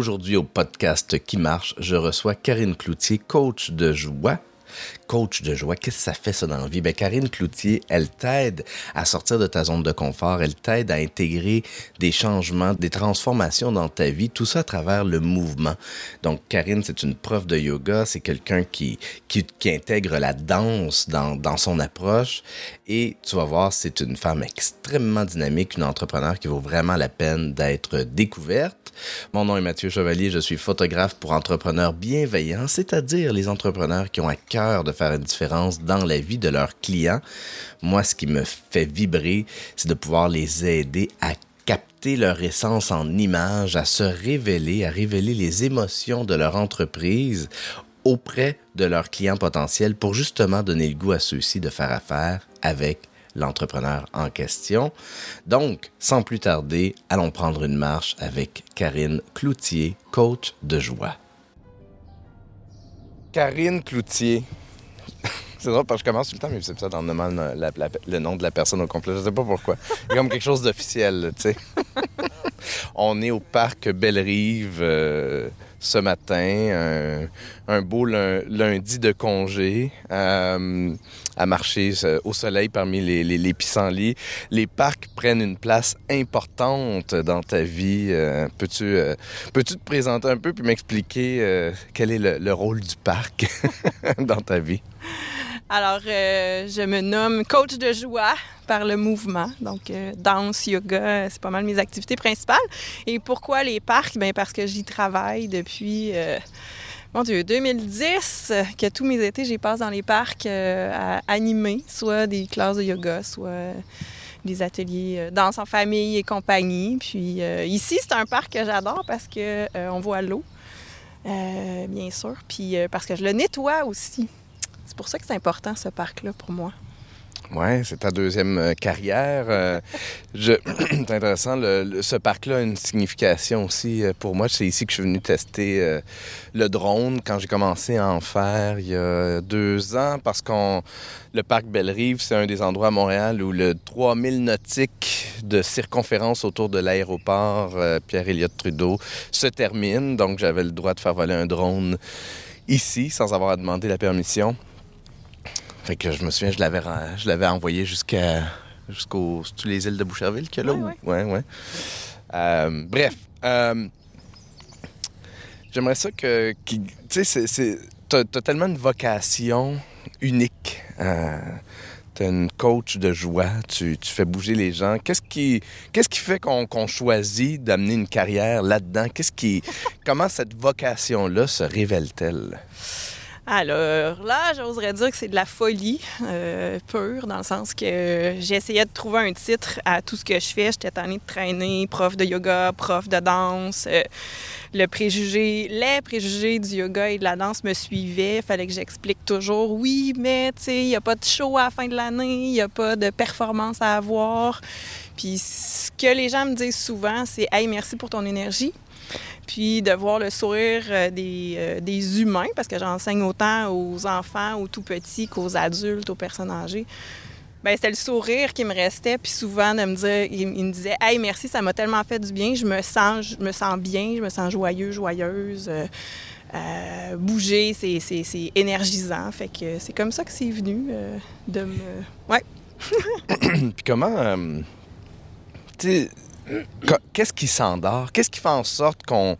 Aujourd'hui au podcast Qui marche, je reçois Karine Cloutier, coach de joie coach de joie. Qu'est-ce que ça fait ça dans la vie? Ben, Karine Cloutier, elle t'aide à sortir de ta zone de confort. Elle t'aide à intégrer des changements, des transformations dans ta vie. Tout ça à travers le mouvement. Donc, Karine, c'est une prof de yoga. C'est quelqu'un qui, qui, intègre la danse dans, dans son approche. Et tu vas voir, c'est une femme extrêmement dynamique, une entrepreneur qui vaut vraiment la peine d'être découverte. Mon nom est Mathieu Chevalier, je suis photographe pour entrepreneurs bienveillants, c'est-à-dire les entrepreneurs qui ont à cœur de faire une différence dans la vie de leurs clients. Moi, ce qui me fait vibrer, c'est de pouvoir les aider à capter leur essence en images, à se révéler, à révéler les émotions de leur entreprise auprès de leurs clients potentiels pour justement donner le goût à ceux-ci de faire affaire avec l'entrepreneur en question. Donc, sans plus tarder, allons prendre une marche avec Karine Cloutier, coach de joie. Karine Cloutier. C'est drôle parce que je commence tout le temps mes épisodes en nommant le nom de la personne au complet. Je sais pas pourquoi. A comme quelque chose d'officiel, tu sais. On est au parc Belle-Rive euh, ce matin, un, beau lundi de congé, euh, à marcher euh, au soleil parmi les, les, pissenlits. Les parcs prennent une place importante dans ta vie. Peux-tu peux te présenter un peu puis m'expliquer quel est le rôle du parc dans ta vie? Alors, euh, je me nomme coach de joie par le mouvement. Donc, euh, danse, yoga, c'est pas mal mes activités principales. Et pourquoi les parcs? Bien, parce que j'y travaille depuis, euh, mon Dieu, 2010, que tous mes étés, j'y passe dans les parcs à animer, soit des classes de yoga, soit des ateliers danse en famille et compagnie. Puis ici, c'est un parc que j'adore parce que on voit l'eau, bien sûr, puis parce que je le nettoie aussi. C'est pour ça que c'est important, ce parc-là, pour moi. Oui, c'est ta deuxième euh, carrière. Euh, c'est intéressant. ce parc-là a une signification aussi euh, pour moi. C'est ici que je suis venu tester le drone quand j'ai commencé à en faire il y a deux ans parce qu'on le parc Belle-Rive, c'est un des endroits à Montréal où le 3000 nautiques de circonférence autour de l'aéroport Pierre-Éliott Trudeau se termine. Donc, j'avais le droit de faire voler un drone ici sans avoir à demander la permission. Fait que je me souviens, je l'avais, je l'avais envoyé jusqu'à jusqu'aux les îles de Boucherville a là. Ouais, ouais. Euh, bref. Euh, j'aimerais ça que. tu sais, c'est, t'as, as tellement une vocation unique. Euh, t'es une coach de joie, tu, tu, fais bouger les gens. Qu'est-ce qui, qu'est-ce qui fait qu'on, qu'on choisit d'amener une carrière là-dedans? Qu'est-ce qui, comment cette vocation-là se révèle-t-elle? Alors là, j'oserais dire que c'est de la folie euh, pure, dans le sens que j'essayais de trouver un titre à tout ce que je fais. J'étais tannée de traîner, prof de yoga, prof de danse. Euh, le préjugé, les préjugés du yoga et de la danse me suivaient. Il fallait que j'explique toujours, oui, mais tu sais, il n'y a pas de show à la fin de l'année, il n'y a pas de performance à avoir. Puis ce que les gens me disent souvent, c'est Hey, merci pour ton énergie. Puis de voir le sourire euh, des, euh, des humains, parce que j'enseigne autant aux enfants, aux tout petits qu'aux adultes, aux personnes âgées. Ben, c'était le sourire qui me restait, puis souvent de me dire, il, me disait, hey, merci, ça m'a tellement fait du bien, je me sens, je me sens bien, je me sens joyeux, joyeuse. Euh, bouger, c'est énergisant. Fait que c'est comme ça que c'est venu de me. Ouais. puis comment. tu Qu'est-ce qui s'endort? Qu'est-ce qui fait en sorte qu'on,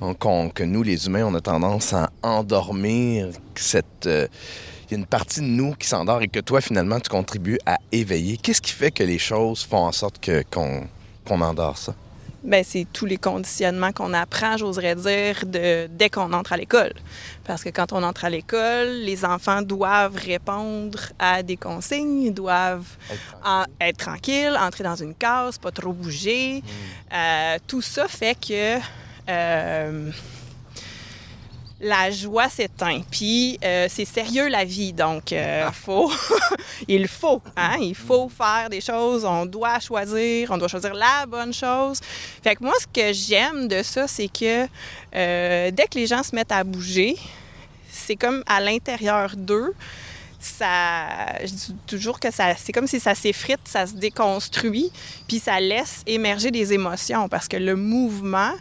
que nous, les humains, on a tendance à endormir cette... Euh, il y a une partie de nous qui s'endort et que toi, finalement, tu contribues à éveiller. Qu'est-ce qui fait que les choses font en sorte qu'on, qu'on endort ça? Ben, c'est tous les conditionnements qu'on apprend, j'oserais dire, de, dès qu'on entre à l'école. Parce que quand on entre à l'école, les enfants doivent répondre à des consignes, doivent être, tranquilles, entrer dans une case, pas trop bouger. Hmm. Euh, tout ça fait que... Euh, la joie s'éteint. Puis euh, c'est sérieux la vie, donc euh, faut, il faut, hein, il faut faire des choses. On doit choisir, on doit choisir la bonne chose. Fait que moi, ce que j'aime de ça, c'est que euh, dès que les gens se mettent à bouger, c'est comme à l'intérieur d'eux. Ça, je dis toujours que ça, c'est comme si ça s'effrite, ça se déconstruit, puis ça laisse émerger des émotions parce que le mouvement,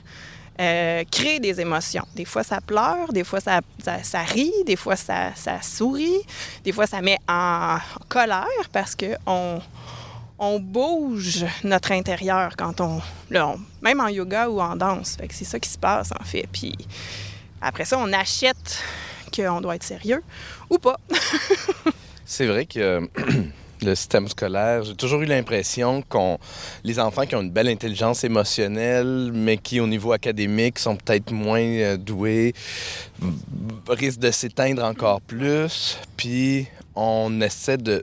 euh, crée des émotions. Des fois, ça pleure, des fois, ça, ça, rit, des fois, ça, ça, sourit, des fois, ça met en colère parce qu'on on bouge notre intérieur quand on, Même en yoga ou en danse. Que c'est ça qui se passe, en fait. Puis après ça, on achète qu'on doit être sérieux ou pas. c'est vrai que le système scolaire, j'ai toujours eu l'impression qu'on les enfants qui ont une belle intelligence émotionnelle, mais qui au niveau académique sont peut-être moins euh, doués, risquent de s'éteindre encore plus. Puis on essaie de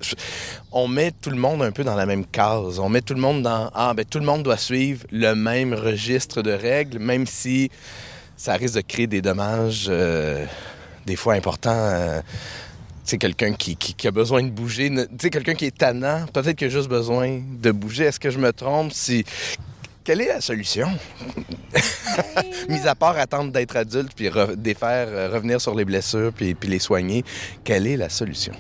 on met tout le monde un peu dans la même case. On met tout le monde dans ah ben tout le monde doit suivre le même registre de règles, même si ça risque de créer des dommages euh, des fois importants. Euh, c'est quelqu'un qui, a besoin de bouger. Tu quelqu'un qui est tannant, peut-être qu'il a juste besoin de bouger. Est-ce que je me trompe? Si... Quelle est la solution? Mis à part attendre d'être adulte puis défaire, euh, revenir sur les blessures puis, puis les soigner, quelle est la solution?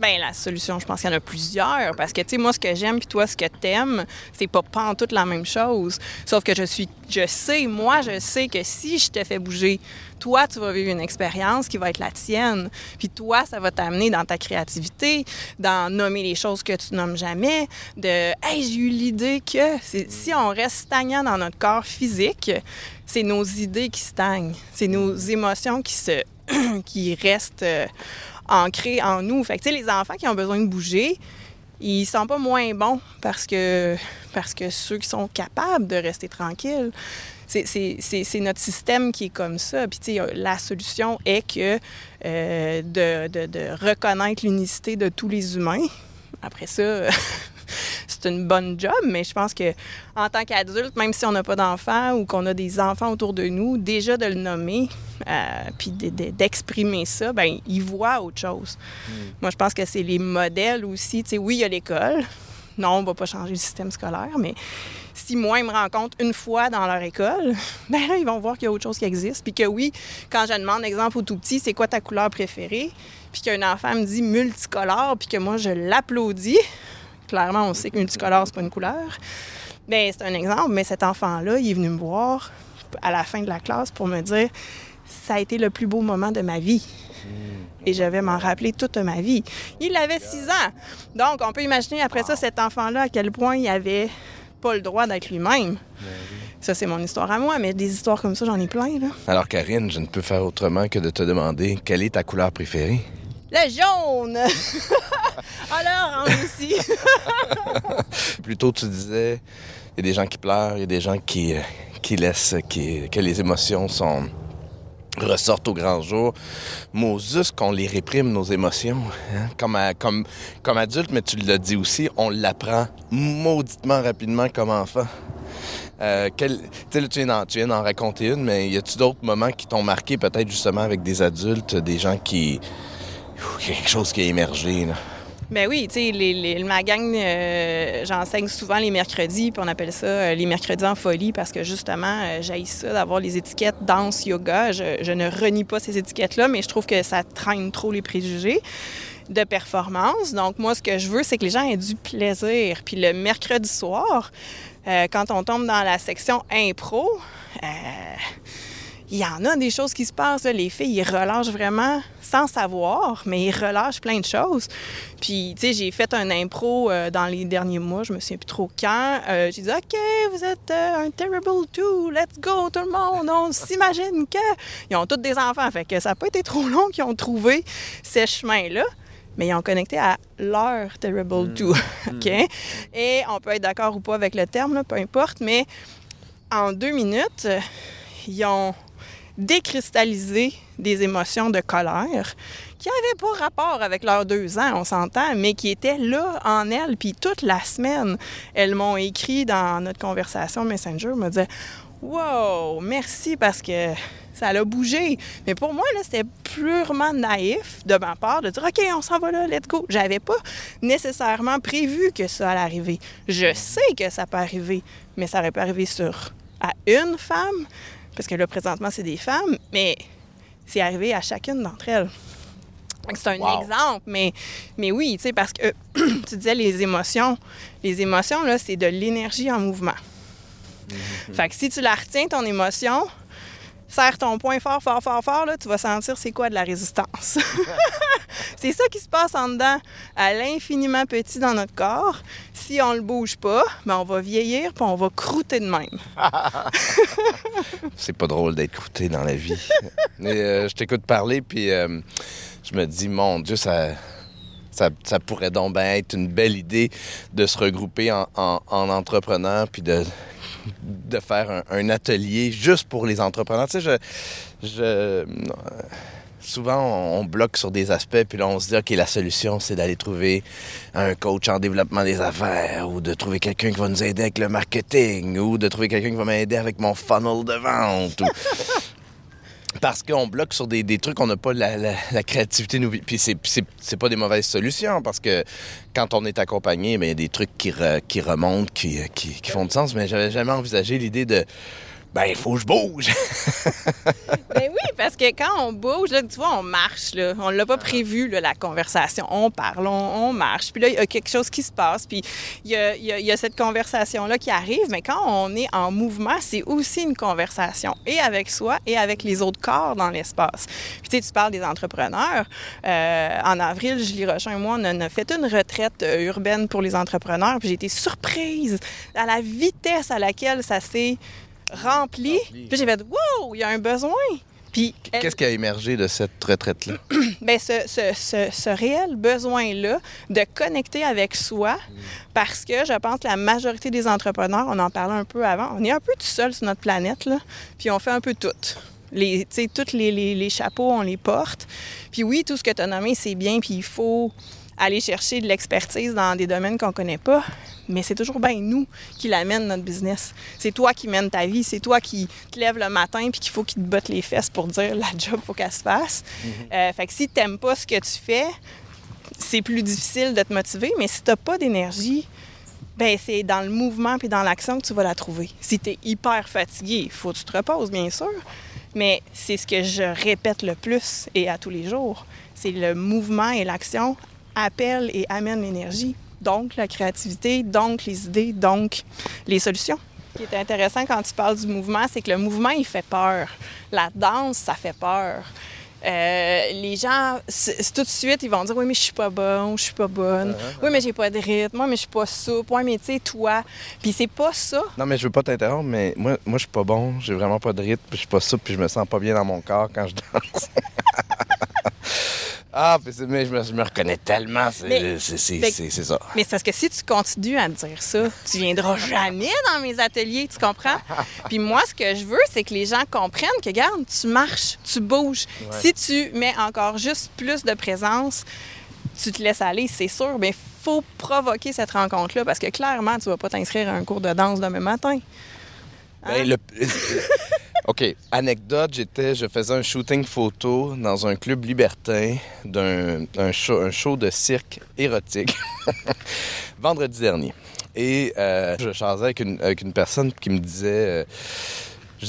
Bien, la solution, je pense qu'il y en a plusieurs. Parce que, tu sais, moi, ce que j'aime, puis toi, ce que t'aimes, c'est pas pas en toute la même chose. Sauf que je suis, je sais, moi, je sais que si je te fais bouger, toi, tu vas vivre une expérience qui va être la tienne. Puis toi, ça va t'amener dans ta créativité, dans nommer les choses que tu nommes jamais, de Hey, j'ai eu l'idée que si on reste stagnant dans notre corps physique, c'est nos idées qui stagnent, c'est nos émotions qui se qui restent euh, ancré en nous. Fait que, les enfants qui ont besoin de bouger, ils sont pas moins bons parce que, parce que ceux qui sont capables de rester tranquilles, c'est notre système qui est comme ça. Puis, la solution est que euh, de, de, de, reconnaître l'unicité de tous les humains. Après ça, c'est une bonne job, mais je pense que en tant qu'adulte, même si on n'a pas d'enfants ou qu'on a des enfants autour de nous, déjà de le nommer, euh, puis d'exprimer ça, ben ils voient autre chose. Hmm. Moi, je pense que c'est les modèles aussi. Tu sais, oui, il y a l'école. Non, on ne va pas changer le système scolaire, mais si moi, ils me rencontrent une fois dans leur école, ben là, ils vont voir qu'il y a autre chose qui existe. Puis que oui, quand je demande, exemple, au tout petit, c'est quoi ta couleur préférée? Puis qu'un enfant me dit multicolore, puis que moi, je l'applaudis, Clairement, on sait que multicolore, c'est pas une couleur. Bien, c'est un exemple, mais cet enfant-là, il est venu me voir à la fin de la classe pour me dire ça a été le plus beau moment de ma vie. Et je vais m'en rappeler toute ma vie. Il avait six ans. Donc, on peut imaginer après ça, cet enfant-là, à quel point il avait pas le droit d'être lui-même. Ça, c'est mon histoire à moi, mais des histoires comme ça, j'en ai plein. Là. Alors, Karine, je ne peux faire autrement que de te demander quelle est ta couleur préférée? Le jaune! Alors, aussi. Plutôt, tu disais, il y a des gens qui pleurent, il y a des gens qui, euh, qui laissent qui, que les émotions sont ressortent au grand jour. Moses, qu'on les réprime, nos émotions. Hein? Comme, comme, comme adulte, mais tu l'as dit aussi, on l'apprend mauditement rapidement comme enfant. Euh, quel, tu viens d'en raconter une, mais y a-tu d'autres moments qui t'ont marqué, peut-être justement avec des adultes, des gens qui, quelque chose qui a émergé. Là? Ben oui, tu sais, ma gang, euh, j'enseigne souvent les mercredis, puis on appelle ça euh, les mercredis en folie parce que justement, euh, ça d'avoir les étiquettes danse, yoga. Je, ne renie pas ces étiquettes-là, mais je trouve que ça traîne trop les préjugés de performance. Donc, moi, ce que je veux, c'est que les gens aient du plaisir. Puis le mercredi soir, quand on tombe dans la section impro, il y en a des choses qui se passent. Les filles, ils relâchent vraiment sans savoir, mais ils relâchent plein de choses. Puis, tu sais, j'ai fait un impro euh, dans les derniers mois, je me souviens plus trop quand. Euh, j'ai dit, OK, vous êtes euh, un Terrible two, let's go, tout le monde. On s'imagine que. Ils ont tous des enfants, fait que ça n'a pas été trop long qu'ils ont trouvé ces chemins-là mais ils ont connecté à leur Terrible 2. Hmm. OK? Hmm. Et on peut être d'accord ou pas avec le terme, peu importe, mais en deux minutes, ils ont décristalliser des émotions de colère qui n'avaient pas rapport avec leurs deux ans, on s'entend, mais qui étaient là en elles. Puis toute la semaine, elles m'ont écrit dans notre conversation Messenger, me disaient Wow, merci parce que ça a bougé. Mais pour moi, c'était purement naïf de ma part de dire OK, on s'en va là, let's go. J'avais pas nécessairement prévu que ça allait arriver. Je sais que ça peut arriver, mais ça aurait pas arrivé sur à une femme, parce que là, présentement, c'est des femmes, mais c'est arrivé à chacune d'entre elles. C'est un exemple, mais, mais oui, tu sais, parce que tu disais les émotions. Les émotions, là, c'est de l'énergie en mouvement. Mm-hmm. Fait que si tu la retiens, ton émotion, serre ton poing fort, fort, fort, fort, là, tu vas sentir c'est quoi de la résistance. c'est ça qui se passe en dedans, à l'infiniment petit dans notre corps. Si on le bouge pas, ben on va vieillir puis on va croûter de même. c'est pas drôle d'être croûté dans la vie. Euh, je t'écoute parler puis euh, je me dis, mon Dieu, ça, ça, pourrait donc bien être une belle idée de se regrouper en, en, entrepreneurs puis de, de faire un, atelier juste pour les entrepreneurs. Tu sais, je, souvent, on, bloque sur des aspects, puis là, on se dit, OK, la solution, c'est d'aller trouver un coach en développement des affaires, ou de trouver quelqu'un qui va nous aider avec le marketing, ou de trouver quelqu'un qui va m'aider avec mon funnel de vente. parce qu'on bloque sur des, trucs, on n'a pas la, créativité. Nous... Puis c'est pas des mauvaises solutions, parce que quand on est accompagné, ben, il y a des trucs qui, qui remontent, qui, qui, font du sens. Mais j'avais jamais envisagé l'idée de ben, il faut que je bouge. ben oui, parce que quand on bouge, là, tu vois, on marche. Là. On ne l'a pas prévu, là, la conversation. On parle, on, marche. Puis là, il y a quelque chose qui se passe. Puis il y a, y a, cette conversation-là qui arrive. Mais quand on est en mouvement, c'est aussi une conversation. Et avec soi et avec les autres corps dans l'espace. Puis tu sais, tu parles des entrepreneurs. Euh, en avril, Julie Rochin et moi, on a fait une retraite euh, urbaine pour les entrepreneurs. Puis j'ai été surprise à la vitesse à laquelle ça s'est rempli. Puis j'ai fait, wow, il y a un besoin. Puis qu'est-ce qui a émergé de cette retraite-là? Bien, ce, ce, ce, réel besoin-là de connecter avec soi, parce que je pense que la majorité des entrepreneurs, on en parlait un peu avant, on est un peu tout seul sur notre planète là, puis on fait un peu tout. Les, tous les, les, les chapeaux, on les porte. Puis oui, tout ce que tu as nommé, c'est bien, puis il faut aller chercher de l'expertise dans des domaines qu'on connaît pas, mais c'est toujours bien nous qui l'amène notre business. C'est toi qui mènes ta vie, c'est toi qui te lèves le matin puis qu'il faut qu'il te botte les fesses pour dire la job faut qu'elle se fasse. Mhm. Euh, fait que si t'aimes pas ce que tu fais, c'est plus difficile de te motiver, mais si t'as pas d'énergie, ben c'est dans le mouvement puis dans l'action que tu vas la trouver. Si tu es hyper fatigué, il faut que tu te reposes, bien sûr, mais c'est ce que je répète le plus et à tous les jours. C'est le mouvement et l'action appelle et amène l'énergie, donc la créativité, donc les idées, donc les solutions. Ce qui est intéressant quand tu parles du mouvement, c'est que le mouvement, il fait peur. La danse, ça fait peur. Euh, les gens, tout de suite, ils vont dire Oui, mais je suis pas bon, je suis pas bonne. Uh-huh. Oui, mais j'ai pas de rythme. Moi, mais je suis pas souple. Oui, mais tu sais, toi. Puis c'est pas ça. Non, mais je veux pas t'interrompre, mais moi, moi je suis pas bon. J'ai vraiment pas de rythme. Puis je suis pas souple. Puis je me sens pas bien dans mon corps quand je danse. Ah, mais je me, reconnais tellement, c'est ça. Mais c'est parce que si tu continues à dire ça, tu viendras jamais dans mes ateliers, tu comprends? Puis moi, ce que je veux, c'est que les gens comprennent que, regarde, tu marches, tu bouges. Si tu mets encore juste plus de présence, tu te laisses aller, c'est sûr, mais il faut provoquer cette rencontre-là parce que clairement, tu vas pas t'inscrire à un cours de danse demain matin. Ben, hein? OK. Anecdote, j'étais, je faisais un shooting photo dans un club libertin d'un show, un show de cirque érotique vendredi dernier. Et euh, je changeais avec une, avec une personne qui me disait... Euh,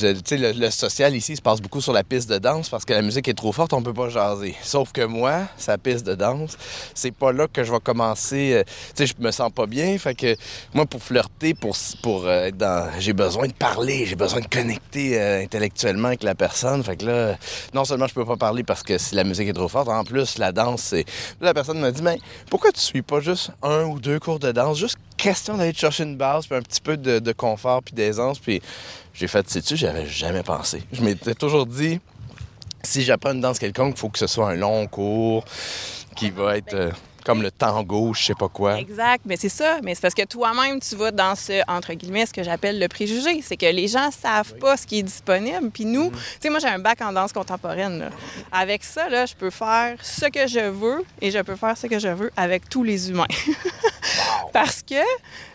le, social ici se passe beaucoup sur la piste de danse parce que la musique est trop forte, on peut pas jaser. Sauf que moi, sa piste de danse, c'est pas là que je vais commencer. Euh, je me sens pas bien. Fait que moi, pour flirter, pour, euh, être dans. J'ai besoin de parler, j'ai besoin de connecter euh, intellectuellement avec la personne. Fait que là, non seulement je peux pas parler parce que si la musique est trop forte, en plus, la danse, c'est. La personne m'a dit, mais pourquoi tu suis pas juste un ou deux cours de danse? Juste question d'aller chercher une base, puis un petit peu de, de confort, puis d'aisance, puis j'ai fait, sais-tu, j'avais jamais pensé. Je m'étais toujours dit, si j'apprends une danse quelconque, il faut que ce soit un long cours qui va être euh, comme le tango, je sais pas quoi. Exact, mais c'est ça. Mais c'est parce que toi-même, tu vas dans ce, entre guillemets, ce que j'appelle le préjugé. C'est que les gens savent pas ce qui est disponible. Puis nous, mm-hmm. tu sais, moi, j'ai un bac en danse contemporaine. Avec ça, là, je peux faire ce que je veux et je peux faire ce que je veux avec tous les humains. Parce que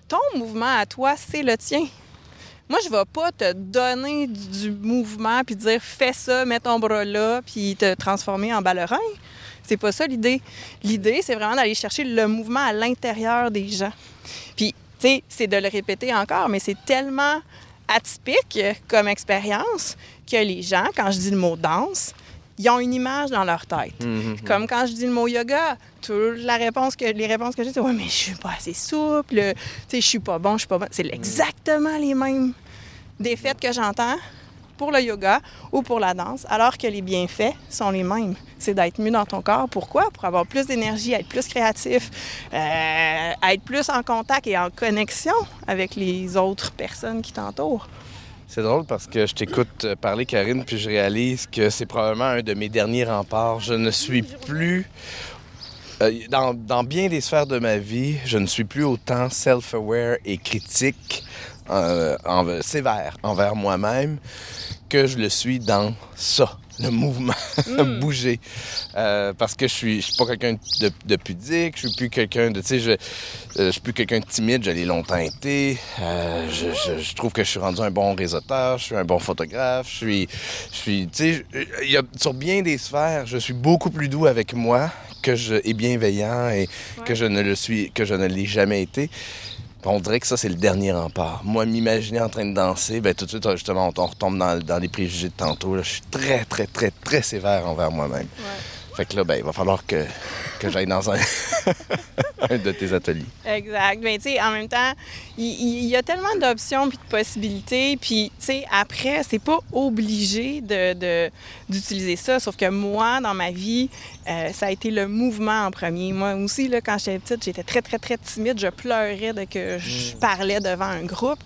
ton mouvement à toi, c'est le tien. Moi, je vais pas te donner du mouvement puis dire fais ça, mets ton bras là, puis te transformer en ballerin. C'est pas ça l'idée. L'idée, c'est vraiment d'aller chercher le mouvement à l'intérieur des gens. Puis, tu sais, c'est de le répéter encore, mais c'est tellement atypique comme expérience que les gens, quand je dis le mot danse, ils ont une image dans leur tête. Mhm. Comme quand je dis le mot yoga, toute la réponse que, les réponses que j'ai, c'est Ouais, mais je suis pas assez souple, je suis pas bon, je suis pas bon. C'est exactement les mêmes défaites que j'entends pour le yoga ou pour la danse, alors que les bienfaits sont les mêmes. C'est d'être mieux dans ton corps. Pourquoi? Pour avoir plus d'énergie, être plus créatif, euh, être plus en contact et en connexion avec les autres personnes qui t'entourent. C'est drôle parce que je t'écoute parler, Karine, puis je réalise que c'est probablement un de mes derniers remparts. Je ne suis plus euh, dans, bien des sphères de ma vie, je ne suis plus autant self-aware et critique, euh, sévère envers moi-même que je le suis dans ça, le mouvement, mm. bouger. Euh, parce que je suis, je suis pas quelqu'un de, de, pudique, je suis plus quelqu'un de, tu sais, je, je suis plus quelqu'un de timide, je l'ai longtemps été. Je, je, je, trouve que je suis rendu un bon réseauteur, je suis un bon photographe, je suis, je suis, tu sais, il y a, sur bien des sphères, je suis beaucoup plus doux avec moi que je est bienveillant et que je ne le suis, que je ne l'ai jamais été. On dirait que ça, c'est le dernier rempart. Moi, m'imaginer en train de danser, ben tout de suite, justement, on, retombe dans, les préjugés de tantôt. Je suis très, très, très, très sévère envers moi-même. Fait que là, ben, il va falloir que, que j'aille dans un, un, de tes ateliers. Exact. Mais tu sais, en même temps, il, y, a tellement d'options puis de possibilités. Puis, tu sais, après, c'est pas obligé de, d'utiliser ça. Sauf que moi, dans ma vie, euh, ça a été le mouvement en premier. Moi aussi, là, quand j'étais petite, j'étais très, très, très timide. Je pleurais dès que je mm. parlais devant un groupe.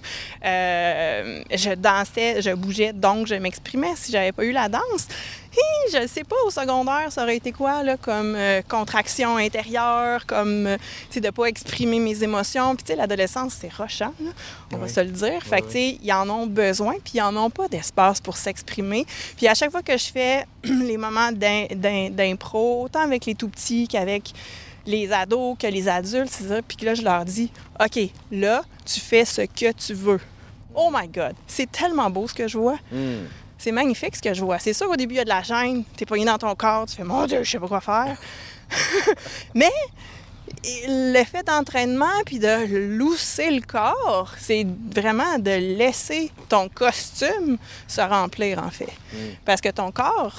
Euh, je dansais, je bougeais, donc je m'exprimais. Si j'avais pas eu la danse, je ne sais pas, au secondaire, ça aurait été quoi, là, comme euh, contraction intérieure, comme, euh, de pas exprimer mes émotions. Puis, tu sais, l'adolescence, c'est rochant, on va se le dire. fait que, tu sais, ils en ont besoin, puis ils en ont pas d'espace pour s'exprimer. Puis, à chaque fois que je fais les moments d'impro, autant avec les tout-petits qu'avec les ados, que les adultes, c'est ça, puis que là, je leur dis, OK, là, tu fais ce que tu veux. Oh my God, c'est tellement beau ce que je vois. Hmm. C'est magnifique ce que je vois. C'est sûr, au début, il y a de la gêne. T'es poigné dans ton corps. Tu fais, mon Dieu, je sais pas quoi faire. Mais l'effet d'entraînement puis de lousser le corps, c'est vraiment de laisser ton costume se remplir, en fait. Mm. Parce que ton corps,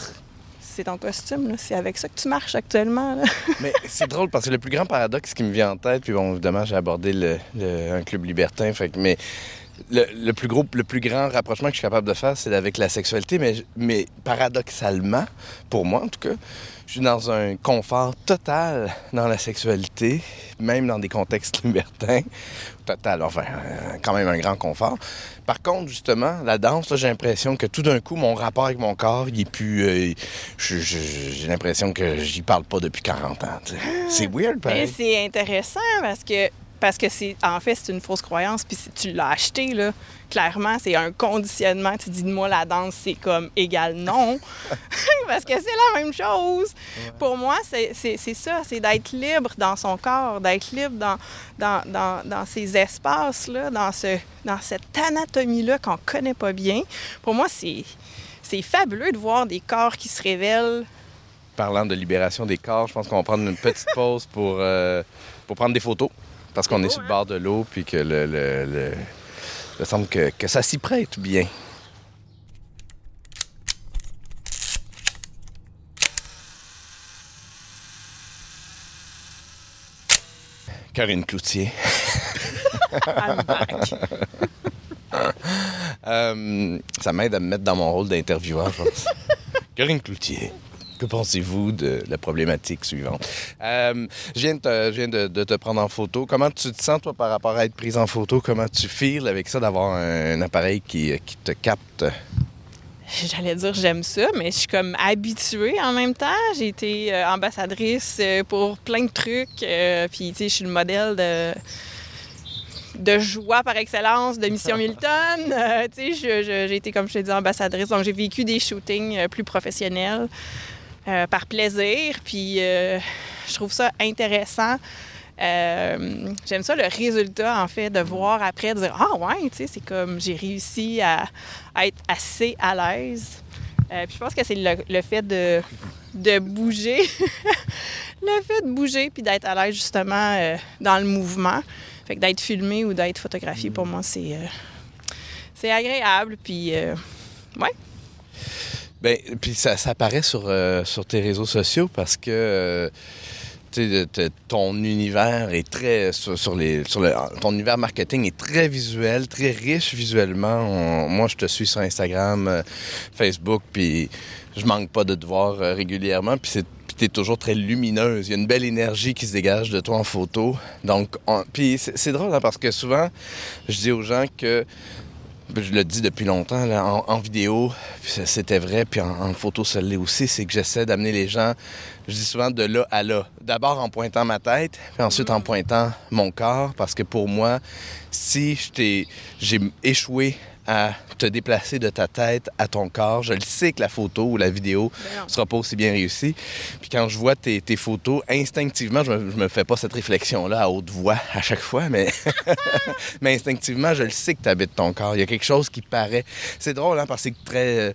c'est ton costume. C'est avec ça que tu marches actuellement. Mais c'est drôle parce que le plus grand paradoxe qui me vient en tête, puis bon, évidemment, j'ai abordé le, un club libertin, fait mais le, plus gros, le plus grand rapprochement que je suis capable de faire, c'est avec la sexualité, mais, mais paradoxalement, pour moi en tout cas, je suis dans un confort total dans la sexualité, même dans des contextes libertins. Total, enfin, euh, quand même un grand confort. Par contre, justement, la danse, j'ai l'impression que tout d'un coup, mon rapport avec mon corps, il est plus. Euh, j'ai l'impression que j'y parle pas depuis 40 ans. C'est weird, pareil. c'est intéressant parce que parce que c'est en fait c'est une fausse croyance puis tu l'as acheté là. Clairement c'est un conditionnement. Tu dis moi la danse c'est comme égal non. Parce que c'est la même chose. Pour moi c'est ça c'est d'être libre dans son corps d'être libre dans dans, dans, dans, ces espaces là dans ce dans cette anatomie là qu'on connaît pas bien. Pour moi c'est c'est fabuleux de voir des corps qui se révèlent. Parlant de libération des corps je pense qu'on va prendre une petite pause pour euh, pour prendre des photos parce qu'on est sur le bord de l'eau, puis que le, le, le... Il semble que, que ça s'y prête bien. Karine Cloutier. euh, ça m'aide à me mettre dans mon rôle d'intervieweur, je pense. Karine Cloutier. Que pensez-vous de la problématique suivante? Euh, je viens, de, te, prendre en photo. Comment tu te sens, toi, par rapport à être prise en photo? Comment tu files avec ça d'avoir un, appareil qui, te capte? J'allais dire j'aime ça, mais je suis comme habituée en même temps. J'ai été euh, ambassadrice euh, pour plein de trucs. puis, tu sais, je suis le modèle de de joie par excellence de Mission Milton. tu sais, j'ai été, comme je t'ai dit, ambassadrice. Donc, j'ai vécu des shootings plus professionnels. Euh, par plaisir. Puis euh, je trouve ça intéressant. Euh, j'aime ça le résultat, en fait, de voir après, de dire Ah, ouais, tu sais, c'est comme j'ai réussi à, être assez à l'aise. puis je pense que c'est le, fait de, bouger, le fait de bouger puis d'être à l'aise justement dans le mouvement. Fait que d'être filmé ou d'être photographié, pour moi, c'est, c'est agréable. Puis, ouais. Ben, puis ça, ça apparaît sur, euh, sur tes réseaux sociaux parce que, euh, ton univers est très sur, les sur le ton univers marketing est très visuel, très riche visuellement. moi, je te suis sur Instagram, euh, Facebook, puis je manque pas de te voir euh, régulièrement, puis c'est tu es toujours très lumineuse. Il y a une belle énergie qui se dégage de toi en photo. Donc, puis c'est drôle hein, parce que souvent, je dis aux gens que je le dis depuis longtemps, là, en, vidéo, c'était vrai, puis en, photo, ça l'est aussi, c'est que j'essaie d'amener les gens, je dis souvent de là à là. D'abord en pointant ma tête, puis ensuite en pointant mon corps, parce que pour moi, si j'ai échoué à te déplacer de ta tête à ton corps. Je le sais que la photo ou la vidéo ne ben sera pas aussi bien réussie. Puis quand je vois tes, photos, instinctivement, je me, me fais pas cette réflexion-là à haute voix à chaque fois, mais, mais instinctivement, je le sais que tu habites ton corps. Il y a quelque chose qui paraît. C'est drôle, hein, parce que c'est très euh,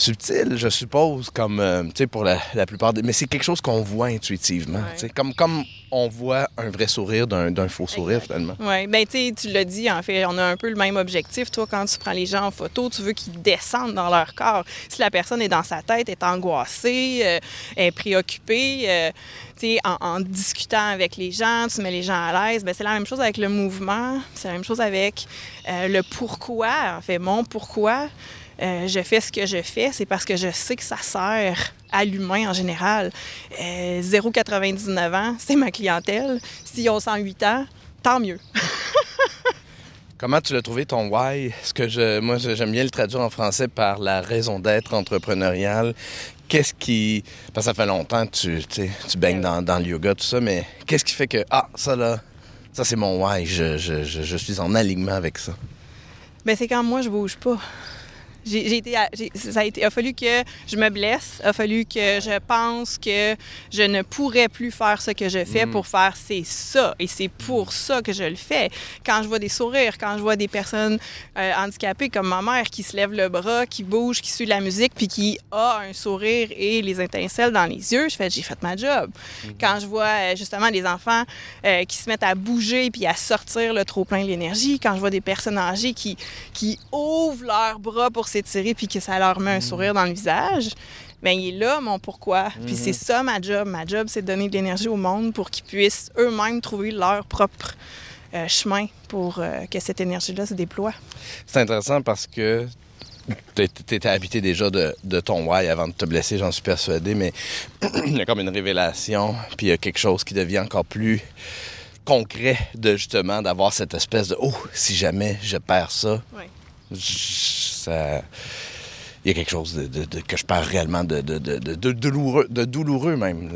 subtil, je suppose, comme, euh, tu sais, pour la, plupart des... Mais c'est quelque chose qu'on voit intuitivement, comme, comme on voit un vrai sourire d'un faux sourire, finalement. Oui, bien, tu tu l'as dit, en fait, on a un peu le même objectif. Toi, quand tu prends les gens en photo, tu veux qu'ils descendent dans leur corps. Si la personne est dans sa tête, est angoissée, euh, est préoccupée, euh, tu sais, en, discutant avec les gens, tu mets les gens à l'aise, ben, c'est la même chose avec le mouvement, c'est la même chose avec le pourquoi, en fait, mon pourquoi. Euh, je fais ce que je fais, c'est parce que je sais que ça sert à l'humain en général. 0,99 euh, ans, c'est ma clientèle. Si ont 108 ans, tant mieux. Comment tu l'as trouvé ton why? Ce que je, moi, j'aime bien le traduire en français par la raison d'être entrepreneuriale. Qu'est-ce qui. Parce que ça fait longtemps que tu, tu baignes dans, dans, le yoga, tout ça, mais qu'est-ce qui fait que, ah, ça là, ça c'est mon why, je, je, je, suis en alignement avec ça? Bien, c'est quand moi je bouge pas. J'ai été, ça a été, a fallu que je me blesse, a fallu que je pense que je ne pourrais plus faire ce que je fais mm. pour faire c'est ça et c'est pour ça que je le fais. Quand je vois des sourires, quand je vois des personnes euh, handicapées comme ma mère qui se lève le bras, qui bouge, qui suit la musique puis qui a un sourire et les étincelles dans les yeux, je fais j'ai fait ma job. Mm. Quand je vois euh, justement des enfants euh, qui se mettent à bouger puis à sortir le trop plein de l'énergie, quand je vois des personnes âgées qui qui ouvrent leurs bras pour s'étirer puis que ça leur met un sourire dans le visage, bien, il est là mon pourquoi. Puis c'est mhm. ça ma job. Ma job, c'est de donner de l'énergie au monde pour qu'ils puissent eux-mêmes trouver leur propre euh, chemin pour euh, que cette énergie-là se déploie. C'est intéressant parce que tu étais habité déjà de, ton why avant de te blesser, j'en suis persuadé, mais il y a comme une révélation, puis il y a quelque chose qui devient encore plus concret de justement d'avoir cette espèce de oh si jamais je perds ça il y a quelque chose que je parle réellement de, douloureux, de douloureux même,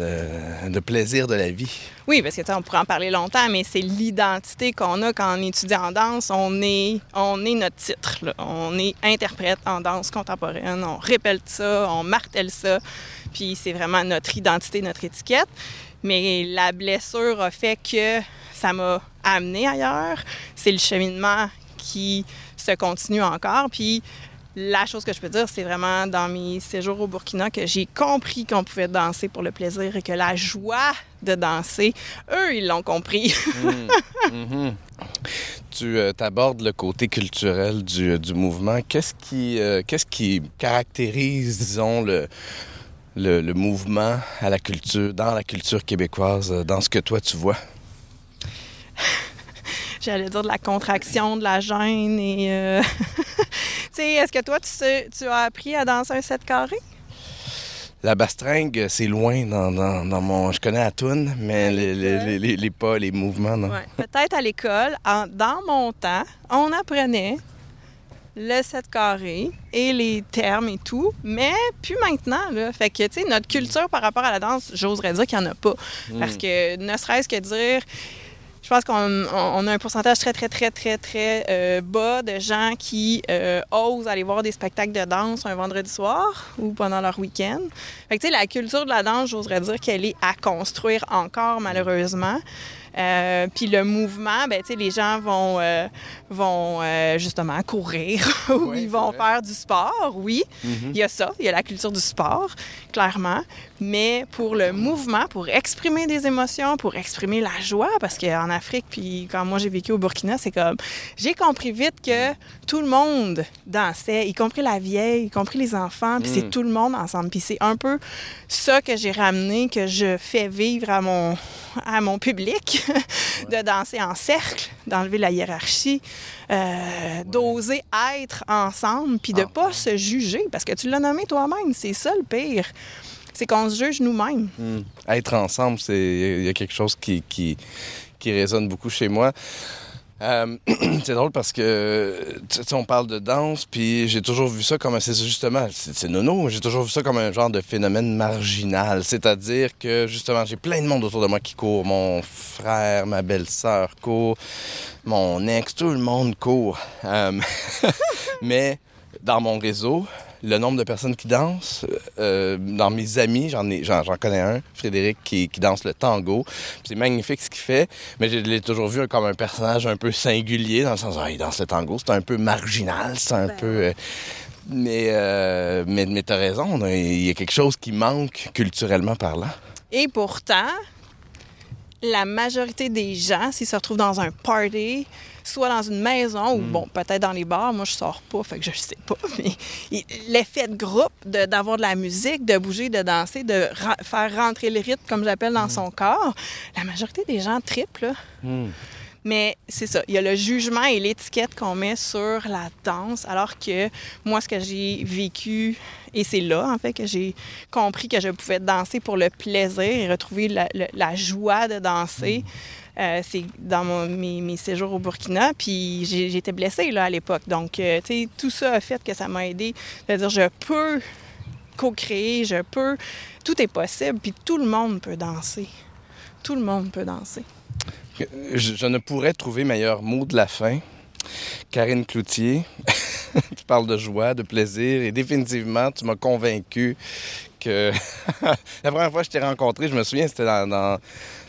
de, plaisir de la vie. Oui, parce que on pourrait en parler longtemps, mais c'est l'identité qu'on a quand on étudie en danse. On est, on est notre titre. On est interprète en danse contemporaine. On répète ça, on martèle ça. Puis c'est vraiment notre identité, notre étiquette. Mais la blessure a fait que ça m'a amené ailleurs. C'est le cheminement qui se continue encore. Puis la chose que je peux dire, c'est vraiment dans mes séjours au Burkina que j'ai compris qu'on pouvait danser pour le plaisir et que la joie de danser, eux, ils l'ont compris. Mmh, mmh. Tu euh, abordes le côté culturel du, euh, du mouvement. Qu'est-ce qui, euh, qu'est-ce qui caractérise, disons, le, le, le, mouvement à la culture, dans la culture québécoise, dans ce que toi tu vois? j'allais dire de la contraction, de la gêne et... Euh, tu sais, est-ce que toi, tu, tu, as appris à danser un 7 carré? La bastringue, c'est loin dans, dans, mon... Je connais la toune, mais les, les, les, pas, les mouvements, non. Peut-être à l'école, dans mon temps, on apprenait le 7 carré et les termes et tout, mais plus maintenant. Là. Fait que, tu sais, notre culture par rapport à la danse, j'oserais dire qu'il n'y en a pas. Hmm. Parce que ne serait-ce que dire je pense qu'on a un pourcentage très, très, très, très, très euh, bas de gens qui euh, osent aller voir des spectacles de danse un vendredi soir ou pendant leur week-end. Fait que, tu sais, la culture de la danse, j'oserais dire qu'elle est à construire encore, malheureusement. Euh, puis le mouvement, ben, les gens vont, vont justement courir ou ils vont faire du sport, oui. Mm-hmm. Il y a ça, il y a la culture du sport, clairement. Mais pour le mouvement, pour exprimer des émotions, pour exprimer la joie, parce qu'en Afrique, puis quand moi j'ai vécu au Burkina, c'est comme, j'ai compris vite que tout le monde dansait, y compris la vieille, y compris les enfants, puis c'est Mm. tout le monde ensemble. Puis c'est un peu ça que j'ai ramené, que je fais vivre à mon, à mon public, de danser en cercle, d'enlever la hiérarchie, euh, d'oser être ensemble, puis de Ah. pas se juger, parce que tu l'as nommé toi-même, c'est ça le pire. C'est qu'on se juge nous-mêmes. Hmm. Être ensemble, c'est il y a quelque chose qui, qui, résonne beaucoup chez moi. Euh, c'est drôle parce que on parle de danse, puis j'ai toujours vu ça comme c'est justement c'est nono, j'ai toujours vu ça comme un genre de phénomène marginal, c'est-à-dire que justement j'ai plein de monde autour de moi qui court, mon frère, ma belle-sœur court, mon ex, tout le monde court. Euh, mais dans mon réseau, le nombre de personnes qui dansent, euh, dans mes amis, j'en ai, j'en, j'en connais un, Frédéric, qui, qui danse le tango. C'est magnifique ce qu'il fait, mais je l'ai toujours vu comme un personnage un peu singulier, dans le sens, ah, il danse le tango, c'est un peu marginal, c'est un Ben peu... euh, mais, euh, mais, mais t'as raison, il y a quelque chose qui manque culturellement parlant. Et pourtant, la majorité des gens, s'ils se retrouvent dans un party, soit dans une maison ou, bon, peut-être dans les bars, moi, je sors pas, fait que je sais pas, mais l'effet de groupe, d'avoir de, la musique, de bouger, de danser, de faire rentrer le rythme, comme j'appelle, dans son corps, la majorité des gens triplent, là. Mais c'est ça, il y a le jugement et l'étiquette qu'on met sur la danse, alors que moi, ce que j'ai vécu, et c'est là, en fait, que j'ai compris que je pouvais danser pour le plaisir et retrouver la, joie de danser. Euh, c'est dans mon- mes, mes séjours au Burkina, puis j'étais blessée là, à l'époque. Donc, euh, tu sais, tout ça a fait que ça m'a aidé de dire je peux co-créer, je peux. Tout est possible, puis tout le monde peut danser. Tout le monde peut danser. Je, ne pourrais trouver meilleur mot de la fin. Karine Cloutier, tu parles de joie, de plaisir, et définitivement, tu m'as convaincu que la première fois que je t'ai rencontré, je me souviens, c'était dans-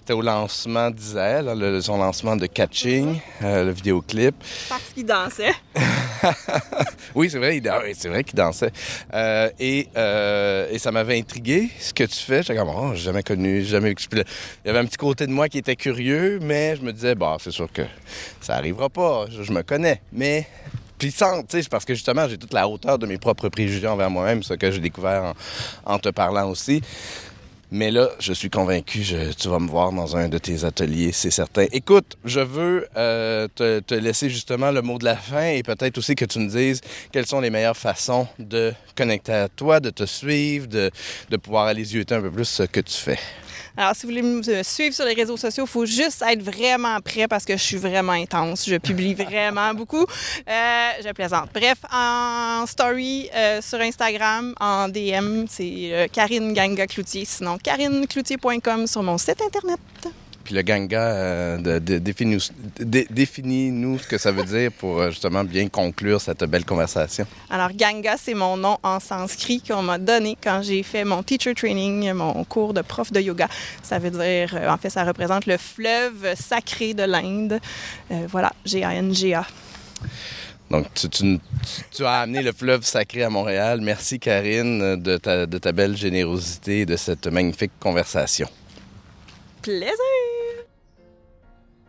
c'était au lancement d'Isaël, hein, le- son lancement de Catching, euh, le vidéoclip. Parce qu'il dansait. Oui, c'est vrai, c'est vrai qu'il dansait. Euh, et, euh, et ça m'avait intrigué, ce que tu fais. J'étais comme, oh, j'ai jamais connu, j'ai jamais expliqué. Il y avait un petit côté de moi qui était curieux, mais je me disais, bah, c'est sûr que ça arrivera pas. Je, je me connais. Mais. Puis sans, tu sais, c'est parce que justement, j'ai toute la hauteur de mes propres préjugés envers moi-même, ce que j'ai découvert en, en te parlant aussi. Mais là, je suis convaincu, je- tu vas me voir dans un de tes ateliers, c'est certain. Écoute, je veux euh, te, laisser justement le mot de la fin et peut-être aussi que tu nous dises quelles sont les meilleures façons de connecter à toi, de te suivre, de, de pouvoir aller zioter un peu plus ce que tu fais. Alors, si vous voulez me suivre sur les réseaux sociaux, il faut juste être vraiment prêt parce que je suis vraiment intense. Je publie vraiment beaucoup. Euh, je plaisante. Bref, en story euh, sur Instagram, en DM, c'est euh, Karine Ganga Cloutier. Sinon, karinecloutier.com sur mon site Internet. Puis le ganga, euh, de, de- définis-nous dé- définis-nous ce que ça veut dire pour euh, justement bien conclure cette belle conversation. Alors, Ganga, c'est mon nom en sanskrit qu'on m'a donné quand j'ai fait mon teacher training, mon cours de prof de yoga. Ça veut dire, euh, en fait, ça représente le fleuve sacré de l'Inde. Euh, voilà, G-A-N-G-A. Donc, tu, tu- tu as amené le fleuve sacré à Montréal. Merci, Karine, de ta, de ta belle générosité et de cette magnifique conversation. Plaisir!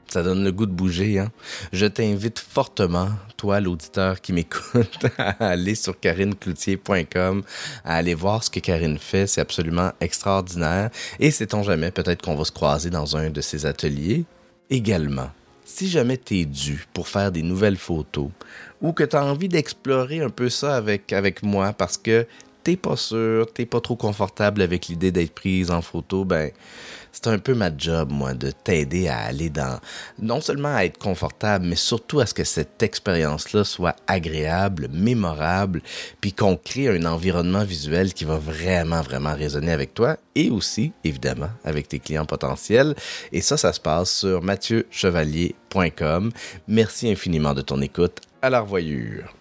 Ça donne le goût de bouger, hein? Je t'invite fortement, toi, l'auditeur qui m'écoute, à aller sur karinecloutier.com, à aller voir ce que Karine fait. C'est absolument extraordinaire. Et sait-on jamais, peut-être qu'on va se croiser dans un de ses ateliers. Également, si jamais t'es dû pour faire des nouvelles photos ou que tu as envie d'explorer un peu ça avec, avec moi parce que t'es pas sûr, t'es pas trop confortable avec l'idée d'être prise en photo, ben c'est un peu ma job, moi, de t'aider à aller dans, non seulement à être confortable, mais surtout à ce que cette expérience-là soit agréable, mémorable, puis qu'on crée un environnement visuel qui va vraiment, vraiment résonner avec toi et aussi, évidemment, avec tes clients potentiels. Et ça, ça se passe sur mathieuchevalier.com. Merci infiniment de ton écoute. À la revoyure.